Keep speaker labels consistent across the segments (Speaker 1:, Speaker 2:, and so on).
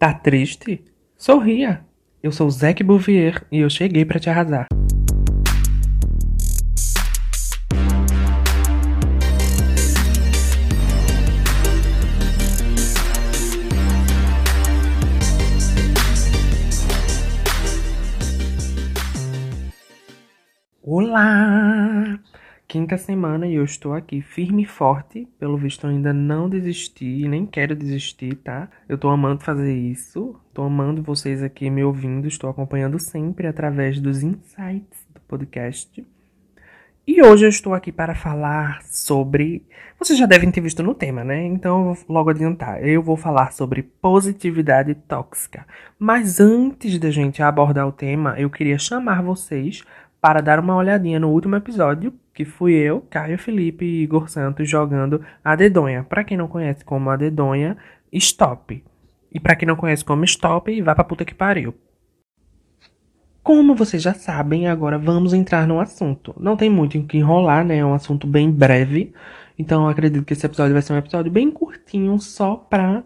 Speaker 1: Tá triste? Sorria. Eu sou o Zac Bouvier e eu cheguei pra te arrasar. Olá! Quinta semana e eu estou aqui firme e forte. Pelo visto, eu ainda não desisti, nem quero desistir, tá? Eu tô amando fazer isso. Tô amando vocês aqui me ouvindo. Estou acompanhando sempre através dos insights do podcast. E hoje eu estou aqui para falar sobre. Vocês já devem ter visto no tema, né? Então eu vou logo adiantar. Eu vou falar sobre positividade tóxica. Mas antes da gente abordar o tema, eu queria chamar vocês para dar uma olhadinha no último episódio, que fui eu, Caio Felipe e Igor Santos jogando a dedonha. Para quem não conhece como a dedonha, stop. E para quem não conhece como stop, vá pra puta que pariu. Como vocês já sabem, agora vamos entrar no assunto. Não tem muito em que enrolar, né? É um assunto bem breve. Então acredito que esse episódio vai ser um episódio bem curtinho, só pra,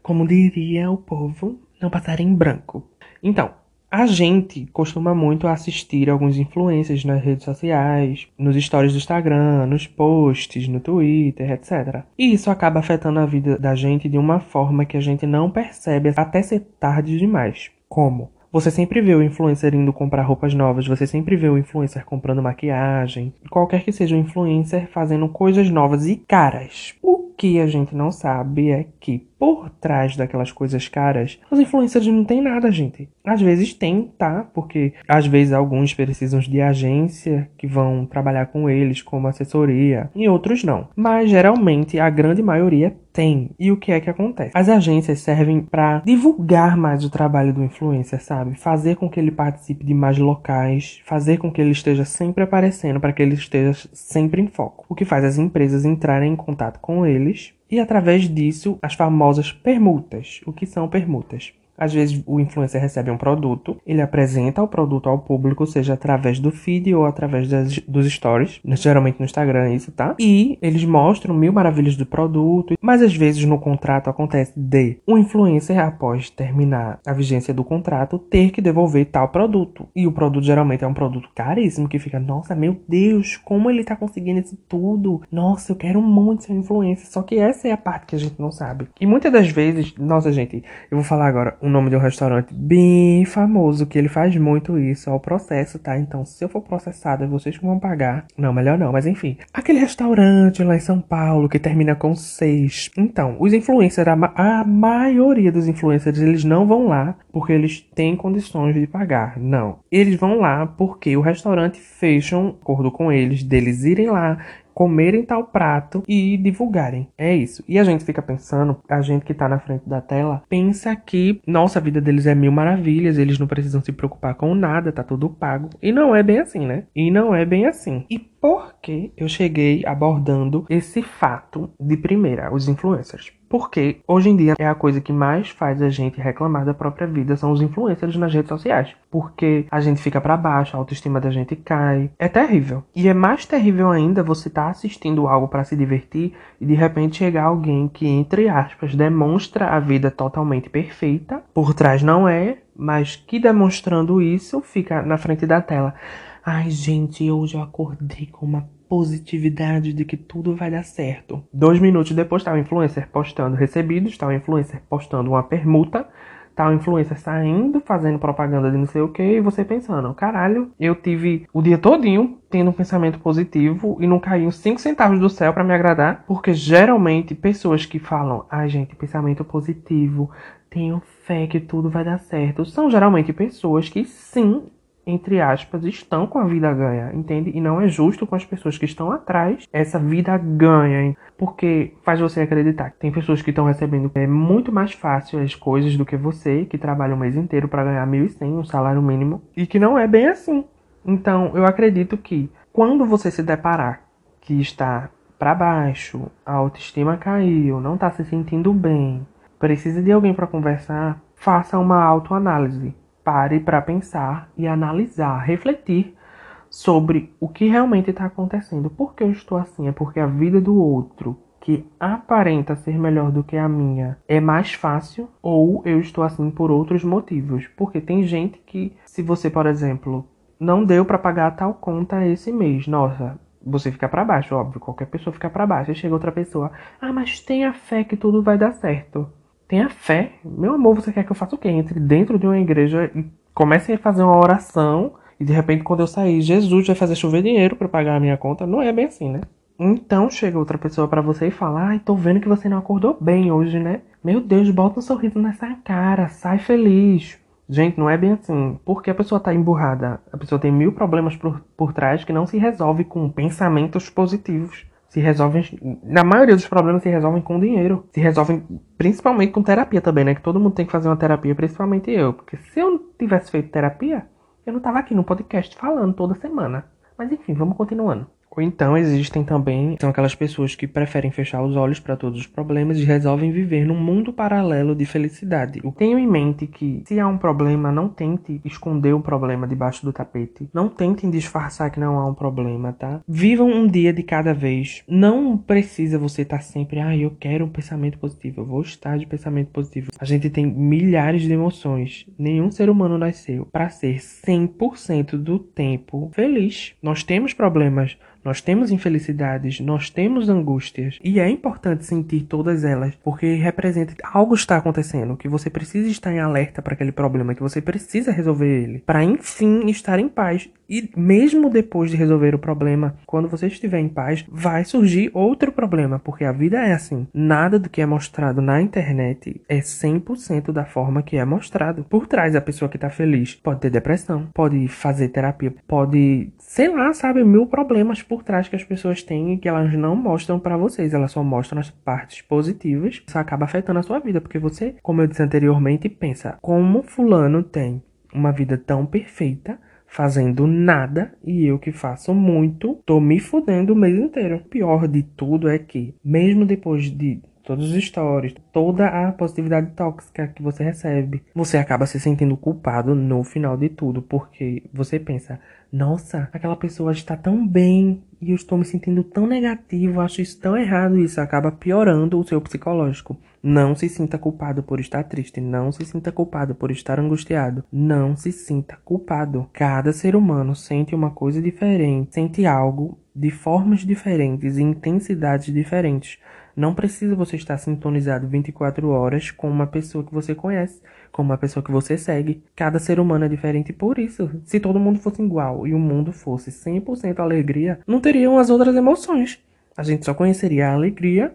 Speaker 1: como diria o povo, não passar em branco. Então, a gente costuma muito assistir alguns influencers nas redes sociais, nos stories do Instagram, nos posts, no Twitter, etc. E isso acaba afetando a vida da gente de uma forma que a gente não percebe até ser tarde demais. Como? Você sempre vê o influencer indo comprar roupas novas, você sempre vê o influencer comprando maquiagem, qualquer que seja o influencer fazendo coisas novas e caras. O que a gente não sabe é que por trás daquelas coisas caras, os influencers não tem nada, gente. Às vezes tem, tá? Porque às vezes alguns precisam de agência que vão trabalhar com eles como assessoria e outros não. Mas geralmente a grande maioria tem. E o que é que acontece? As agências servem para divulgar mais o trabalho do influencer, sabe? Fazer com que ele participe de mais locais, fazer com que ele esteja sempre aparecendo para que ele esteja sempre em foco. O que faz as empresas entrarem em contato com eles e através disso as famosas permutas. O que são permutas? Às vezes o influencer recebe um produto, ele apresenta o produto ao público, seja através do feed ou através das, dos stories, geralmente no Instagram isso, tá? E eles mostram mil maravilhas do produto, mas às vezes no contrato acontece de o influencer, após terminar a vigência do contrato, ter que devolver tal produto. E o produto geralmente é um produto caríssimo, que fica, nossa, meu Deus, como ele tá conseguindo isso tudo? Nossa, eu quero muito ser influencer. Só que essa é a parte que a gente não sabe. E muitas das vezes, nossa gente, eu vou falar agora o nome de um restaurante bem famoso, que ele faz muito isso, é o processo, tá? Então, se eu for processado, é vocês vão pagar. Não, melhor não, mas enfim. Aquele restaurante lá em São Paulo que termina com seis. Então, os influencers, a, ma a maioria dos influencers, eles não vão lá porque eles têm condições de pagar. Não. Eles vão lá porque o restaurante fecha um acordo com eles, deles irem lá comerem tal prato e divulgarem. É isso. E a gente fica pensando, a gente que tá na frente da tela, pensa que, nossa, a vida deles é mil maravilhas, eles não precisam se preocupar com nada, tá tudo pago. E não é bem assim, né? E não é bem assim. E por que eu cheguei abordando esse fato de primeira, os influencers? Porque hoje em dia é a coisa que mais faz a gente reclamar da própria vida são os influencers nas redes sociais. Porque a gente fica para baixo, a autoestima da gente cai. É terrível. E é mais terrível ainda você estar tá assistindo algo para se divertir e de repente chegar alguém que, entre aspas, demonstra a vida totalmente perfeita. Por trás não é, mas que demonstrando isso fica na frente da tela. Ai, gente, hoje eu acordei com uma positividade de que tudo vai dar certo. Dois minutos depois está o influencer postando recebidos, está o influencer postando uma permuta, tá o influencer saindo, fazendo propaganda de não sei o que, e você pensando, caralho, eu tive o dia todinho tendo um pensamento positivo e não caiu 5 centavos do céu para me agradar, porque geralmente pessoas que falam, ai gente, pensamento positivo, tenho fé que tudo vai dar certo, são geralmente pessoas que sim entre aspas, estão com a vida ganha, entende? E não é justo com as pessoas que estão atrás essa vida ganha, porque faz você acreditar que tem pessoas que estão recebendo é muito mais fácil as coisas do que você, que trabalha o mês inteiro para ganhar 1.100, um salário mínimo, e que não é bem assim. Então, eu acredito que quando você se deparar que está para baixo, a autoestima caiu, não está se sentindo bem, precisa de alguém para conversar, faça uma autoanálise pare para pensar e analisar, refletir sobre o que realmente está acontecendo. Por que eu estou assim? É porque a vida do outro que aparenta ser melhor do que a minha é mais fácil ou eu estou assim por outros motivos. Porque tem gente que, se você, por exemplo, não deu para pagar tal conta esse mês, nossa, você fica para baixo, óbvio, qualquer pessoa fica para baixo. Aí chega outra pessoa, ah, mas tenha fé que tudo vai dar certo. Tenha fé. Meu amor, você quer que eu faça o quê? Entre dentro de uma igreja e comece a fazer uma oração e de repente quando eu sair, Jesus vai fazer chover dinheiro para pagar a minha conta. Não é bem assim, né? Então chega outra pessoa para você e fala: Ai, tô vendo que você não acordou bem hoje, né? Meu Deus, bota um sorriso nessa cara, sai feliz. Gente, não é bem assim. Porque a pessoa tá emburrada. A pessoa tem mil problemas por, por trás que não se resolve com pensamentos positivos. Se resolvem. Na maioria dos problemas se resolvem com dinheiro. Se resolvem principalmente com terapia também, né? Que todo mundo tem que fazer uma terapia, principalmente eu. Porque se eu não tivesse feito terapia, eu não tava aqui no podcast falando toda semana. Mas enfim, vamos continuando. Ou então existem também são aquelas pessoas que preferem fechar os olhos para todos os problemas e resolvem viver num mundo paralelo de felicidade. Eu tenho em mente que se há um problema, não tente esconder o problema debaixo do tapete. Não tentem disfarçar que não há um problema, tá? Vivam um dia de cada vez. Não precisa você estar tá sempre, ah, eu quero um pensamento positivo, eu vou estar de pensamento positivo. A gente tem milhares de emoções. Nenhum ser humano nasceu para ser 100% do tempo feliz. Nós temos problemas nós temos infelicidades, nós temos angústias, e é importante sentir todas elas, porque representa algo está acontecendo, que você precisa estar em alerta para aquele problema, que você precisa resolver ele, para enfim estar em paz. E mesmo depois de resolver o problema, quando você estiver em paz, vai surgir outro problema, porque a vida é assim. Nada do que é mostrado na internet é 100% da forma que é mostrado. Por trás da pessoa que está feliz, pode ter depressão, pode fazer terapia, pode, sei lá, sabe, mil problemas por trás que as pessoas têm e que elas não mostram para vocês, elas só mostram as partes positivas. Isso acaba afetando a sua vida, porque você, como eu disse anteriormente, pensa como fulano tem uma vida tão perfeita, fazendo nada e eu que faço muito, tô me fudendo o mês inteiro. O pior de tudo é que, mesmo depois de todos os stories, toda a positividade tóxica que você recebe, você acaba se sentindo culpado no final de tudo, porque você pensa, nossa, aquela pessoa está tão bem e eu estou me sentindo tão negativo, acho isso tão errado, isso acaba piorando o seu psicológico. Não se sinta culpado por estar triste, não se sinta culpado por estar angustiado, não se sinta culpado. Cada ser humano sente uma coisa diferente, sente algo de formas diferentes e intensidades diferentes. Não precisa você estar sintonizado 24 horas com uma pessoa que você conhece, com uma pessoa que você segue. Cada ser humano é diferente por isso. Se todo mundo fosse igual e o mundo fosse 100% alegria, não teriam as outras emoções. A gente só conheceria a alegria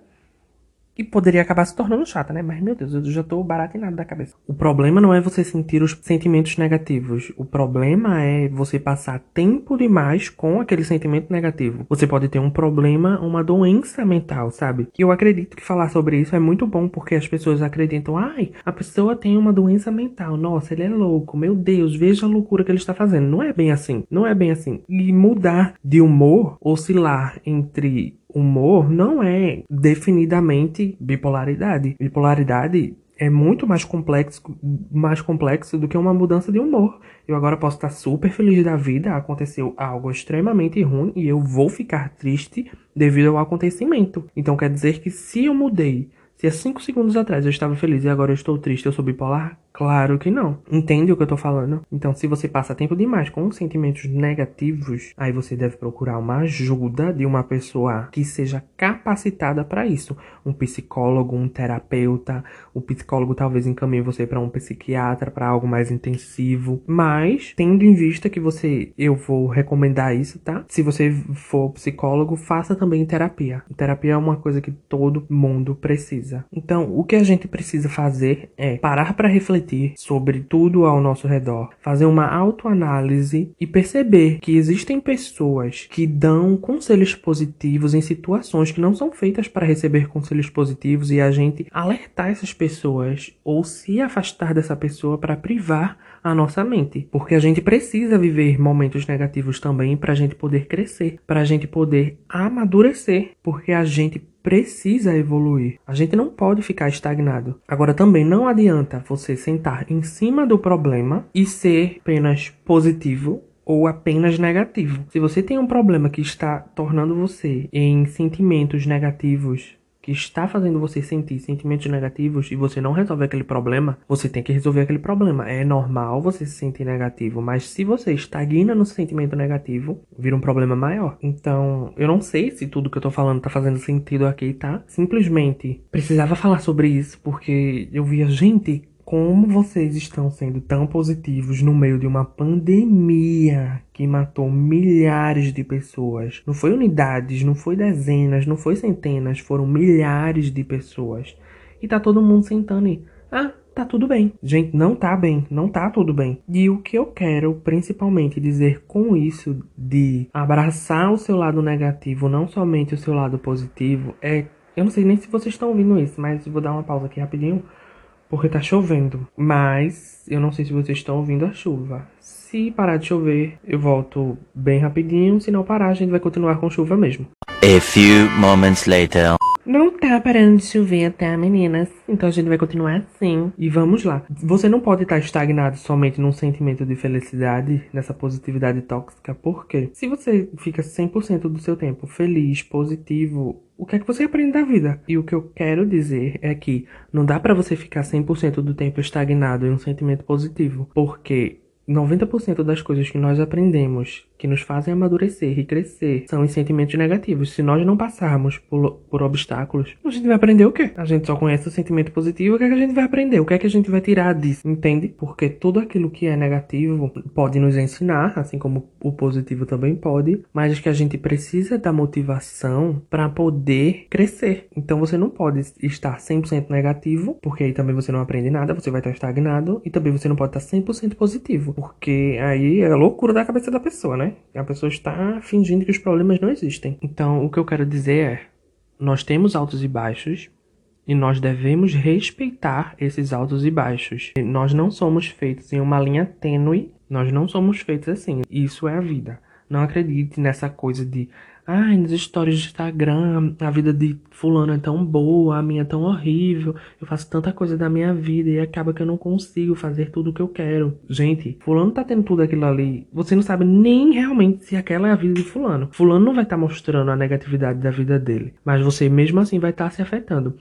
Speaker 1: e poderia acabar se tornando chata, né? Mas, meu Deus, eu já tô baratinado da cabeça. O problema não é você sentir os sentimentos negativos. O problema é você passar tempo demais com aquele sentimento negativo. Você pode ter um problema, uma doença mental, sabe? E eu acredito que falar sobre isso é muito bom porque as pessoas acreditam, ai, a pessoa tem uma doença mental. Nossa, ele é louco. Meu Deus, veja a loucura que ele está fazendo. Não é bem assim. Não é bem assim. E mudar de humor, oscilar entre humor não é definidamente bipolaridade. Bipolaridade é muito mais complexo, mais complexo do que uma mudança de humor. Eu agora posso estar super feliz da vida, aconteceu algo extremamente ruim e eu vou ficar triste devido ao acontecimento. Então quer dizer que se eu mudei, se há 5 segundos atrás eu estava feliz e agora eu estou triste, eu sou bipolar, Claro que não. Entende o que eu tô falando? Então, se você passa tempo demais com sentimentos negativos, aí você deve procurar uma ajuda de uma pessoa que seja capacitada para isso. Um psicólogo, um terapeuta. O psicólogo talvez encaminhe você para um psiquiatra, para algo mais intensivo. Mas, tendo em vista que você, eu vou recomendar isso, tá? Se você for psicólogo, faça também terapia. Terapia é uma coisa que todo mundo precisa. Então, o que a gente precisa fazer é parar para refletir refletir sobre tudo ao nosso redor, fazer uma autoanálise e perceber que existem pessoas que dão conselhos positivos em situações que não são feitas para receber conselhos positivos e a gente alertar essas pessoas ou se afastar dessa pessoa para privar a nossa mente, porque a gente precisa viver momentos negativos também para a gente poder crescer, para a gente poder amadurecer, porque a gente precisa evoluir. A gente não pode ficar estagnado. Agora também não adianta você sentar em cima do problema e ser apenas positivo ou apenas negativo. Se você tem um problema que está tornando você em sentimentos negativos, que está fazendo você sentir sentimentos negativos e você não resolve aquele problema, você tem que resolver aquele problema. É normal você se sentir negativo, mas se você estagna no sentimento negativo, vira um problema maior. Então, eu não sei se tudo que eu tô falando tá fazendo sentido aqui, tá? Simplesmente precisava falar sobre isso porque eu via gente como vocês estão sendo tão positivos no meio de uma pandemia que matou milhares de pessoas? Não foi unidades, não foi dezenas, não foi centenas, foram milhares de pessoas. E tá todo mundo sentando e, ah, tá tudo bem. Gente, não tá bem, não tá tudo bem. E o que eu quero principalmente dizer com isso de abraçar o seu lado negativo, não somente o seu lado positivo, é eu não sei nem se vocês estão ouvindo isso, mas vou dar uma pausa aqui rapidinho porque tá chovendo. Mas eu não sei se vocês estão ouvindo a chuva. Se parar de chover, eu volto bem rapidinho. Se não parar, a gente vai continuar com chuva mesmo.
Speaker 2: A few moments later.
Speaker 1: Não tá parando de chover, tá, meninas? Então a gente vai continuar assim. E vamos lá. Você não pode estar estagnado somente num sentimento de felicidade, nessa positividade tóxica, porque se você fica 100% do seu tempo feliz, positivo, o que é que você aprende da vida? E o que eu quero dizer é que não dá para você ficar 100% do tempo estagnado em um sentimento positivo, porque 90% das coisas que nós aprendemos que nos fazem amadurecer e crescer são os sentimentos negativos. Se nós não passarmos por, por obstáculos, a gente vai aprender o quê? A gente só conhece o sentimento positivo, o que é que a gente vai aprender? O que é que a gente vai tirar disso? Entende? Porque tudo aquilo que é negativo pode nos ensinar, assim como o positivo também pode, mas que a gente precisa da motivação para poder crescer. Então você não pode estar 100% negativo, porque aí também você não aprende nada, você vai estar estagnado, e também você não pode estar 100% positivo, porque aí é loucura da cabeça da pessoa, né? A pessoa está fingindo que os problemas não existem. Então, o que eu quero dizer é: nós temos altos e baixos e nós devemos respeitar esses altos e baixos. Nós não somos feitos em uma linha tênue, nós não somos feitos assim. Isso é a vida. Não acredite nessa coisa de Ai, nas histórias de Instagram, a vida de fulano é tão boa, a minha é tão horrível. Eu faço tanta coisa da minha vida e acaba que eu não consigo fazer tudo o que eu quero. Gente, fulano tá tendo tudo aquilo ali. Você não sabe nem realmente se aquela é a vida de fulano. Fulano não vai estar tá mostrando a negatividade da vida dele, mas você mesmo assim vai estar tá se afetando.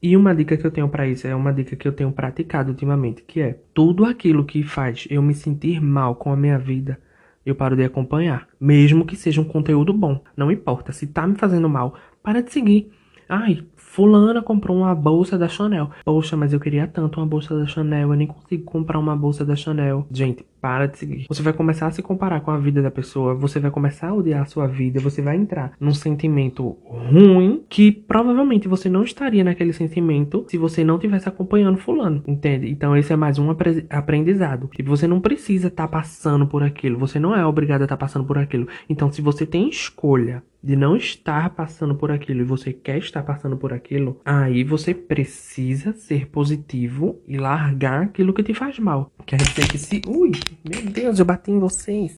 Speaker 1: E uma dica que eu tenho para isso é uma dica que eu tenho praticado ultimamente, que é tudo aquilo que faz eu me sentir mal com a minha vida eu paro de acompanhar. Mesmo que seja um conteúdo bom. Não importa. Se tá me fazendo mal, para de seguir. Ai, Fulana comprou uma bolsa da Chanel. Poxa, mas eu queria tanto uma bolsa da Chanel. Eu nem consigo comprar uma bolsa da Chanel. Gente, para de seguir. Você vai começar a se comparar com a vida da pessoa. Você vai começar a odiar a sua vida. Você vai entrar num sentimento ruim que provavelmente você não estaria naquele sentimento se você não tivesse acompanhando Fulano. Entende? Então esse é mais um aprendizado. E você não precisa estar tá passando por aquilo. Você não é obrigado a estar tá passando por aquilo. Então se você tem escolha de não estar passando por aquilo e você quer estar passando por aquilo, aí você precisa ser positivo e largar aquilo que te faz mal. Quer dizer que se. Ui, meu Deus, eu bati em vocês.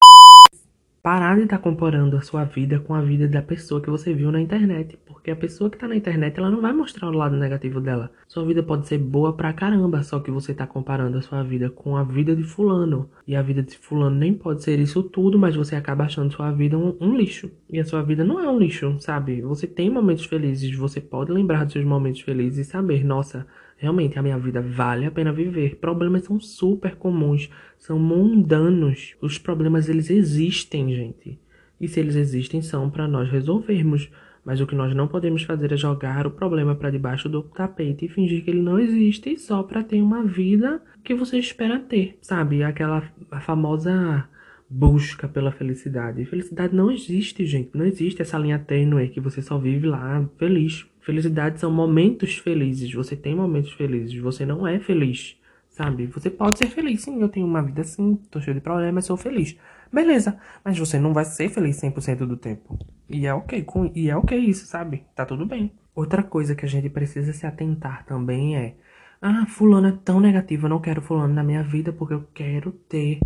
Speaker 1: Parar de estar tá comparando a sua vida com a vida da pessoa que você viu na internet. Porque a pessoa que tá na internet, ela não vai mostrar o lado negativo dela. Sua vida pode ser boa pra caramba, só que você tá comparando a sua vida com a vida de fulano. E a vida de fulano nem pode ser isso tudo, mas você acaba achando sua vida um, um lixo. E a sua vida não é um lixo, sabe? Você tem momentos felizes, você pode lembrar dos seus momentos felizes e saber, nossa, Realmente, a minha vida vale a pena viver. Problemas são super comuns, são mundanos. Os problemas, eles existem, gente. E se eles existem, são para nós resolvermos. Mas o que nós não podemos fazer é jogar o problema para debaixo do tapete e fingir que ele não existe só para ter uma vida que você espera ter, sabe? Aquela famosa busca pela felicidade. Felicidade não existe, gente. Não existe essa linha tênue que você só vive lá feliz. Felicidade são momentos felizes. Você tem momentos felizes. Você não é feliz, sabe? Você pode ser feliz, sim. Eu tenho uma vida assim, tô cheio de problemas, sou feliz. Beleza, mas você não vai ser feliz 100% do tempo. E é ok, com, e é ok isso, sabe? Tá tudo bem. Outra coisa que a gente precisa se atentar também é: ah, fulano é tão negativo, eu não quero fulano na minha vida porque eu quero ter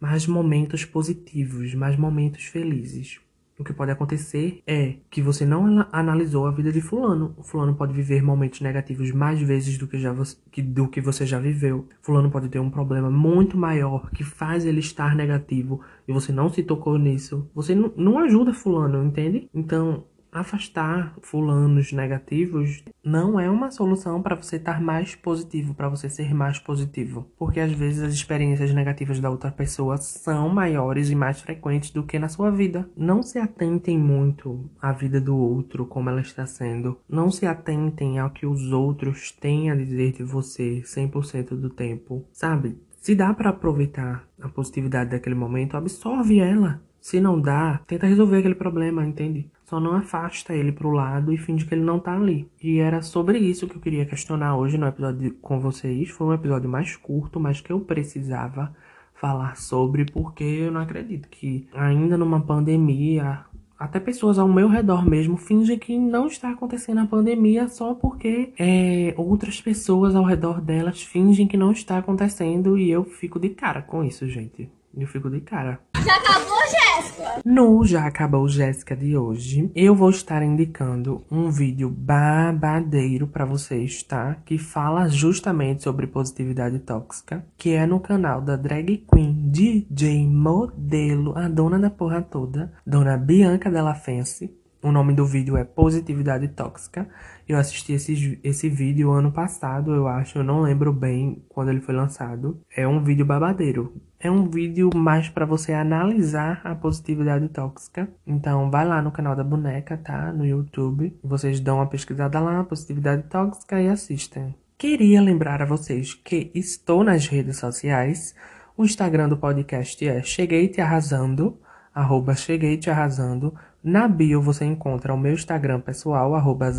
Speaker 1: mais momentos positivos, mais momentos felizes o que pode acontecer é que você não analisou a vida de fulano. O fulano pode viver momentos negativos mais vezes do que, já que, do que você já viveu. Fulano pode ter um problema muito maior que faz ele estar negativo e você não se tocou nisso. Você não ajuda fulano, entende? Então, afastar fulanos negativos não é uma solução para você estar mais positivo, para você ser mais positivo, porque às vezes as experiências negativas da outra pessoa são maiores e mais frequentes do que na sua vida. Não se atentem muito à vida do outro como ela está sendo. Não se atentem ao que os outros têm a dizer de você 100% do tempo, sabe? Se dá para aproveitar a positividade daquele momento, absorve ela. Se não dá, tenta resolver aquele problema, entende? Só não afasta ele pro lado e finge que ele não tá ali. E era sobre isso que eu queria questionar hoje no episódio com vocês. Foi um episódio mais curto, mas que eu precisava falar sobre, porque eu não acredito que ainda numa pandemia, até pessoas ao meu redor mesmo fingem que não está acontecendo a pandemia só porque é, outras pessoas ao redor delas fingem que não está acontecendo e eu fico de cara com isso, gente. Eu fico de cara.
Speaker 3: Já acabou, Jéssica?
Speaker 1: No Já Acabou Jéssica de hoje, eu vou estar indicando um vídeo babadeiro para vocês, tá? Que fala justamente sobre positividade tóxica, que é no canal da drag queen, DJ, modelo, a dona da porra toda, dona Bianca Della Fence. O nome do vídeo é Positividade Tóxica. Eu assisti esse, esse vídeo ano passado, eu acho. Eu não lembro bem quando ele foi lançado. É um vídeo babadeiro. É um vídeo mais para você analisar a positividade tóxica. Então, vai lá no canal da boneca, tá? No YouTube. Vocês dão uma pesquisada lá, positividade tóxica, e assistem. Queria lembrar a vocês que estou nas redes sociais. O Instagram do podcast é Cheguei Te Arrasando, arroba Cheguei Te Arrasando. Na bio você encontra o meu Instagram pessoal, arroba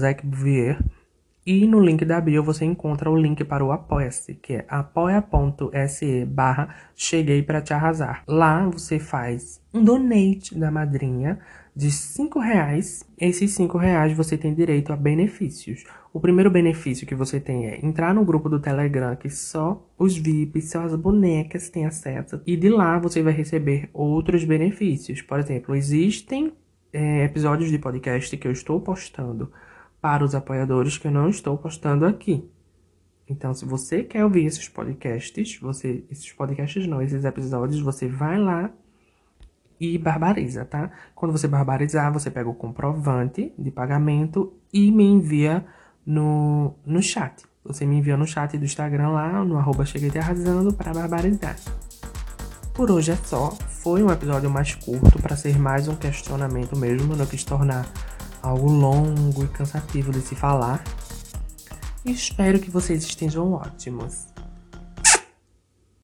Speaker 1: e no link da bio você encontra o link para o Apoia-se, que é apoia.se barra Cheguei Pra Te Arrasar. Lá você faz um donate da madrinha de 5 reais. Esses 5 reais você tem direito a benefícios. O primeiro benefício que você tem é entrar no grupo do Telegram, que só os VIPs, só as bonecas têm acesso. E de lá você vai receber outros benefícios. Por exemplo, existem é, episódios de podcast que eu estou postando para os apoiadores que eu não estou postando aqui. Então, se você quer ouvir esses podcasts, você, esses podcasts não, esses episódios, você vai lá e barbariza, tá? Quando você barbarizar, você pega o comprovante de pagamento e me envia no, no chat. Você me envia no chat do Instagram lá, no arroba Cheguei Arrasando, para barbarizar. Por hoje é só. Foi um episódio mais curto para ser mais um questionamento mesmo, não quis tornar algo longo e cansativo de se falar. Espero que vocês estejam ótimos.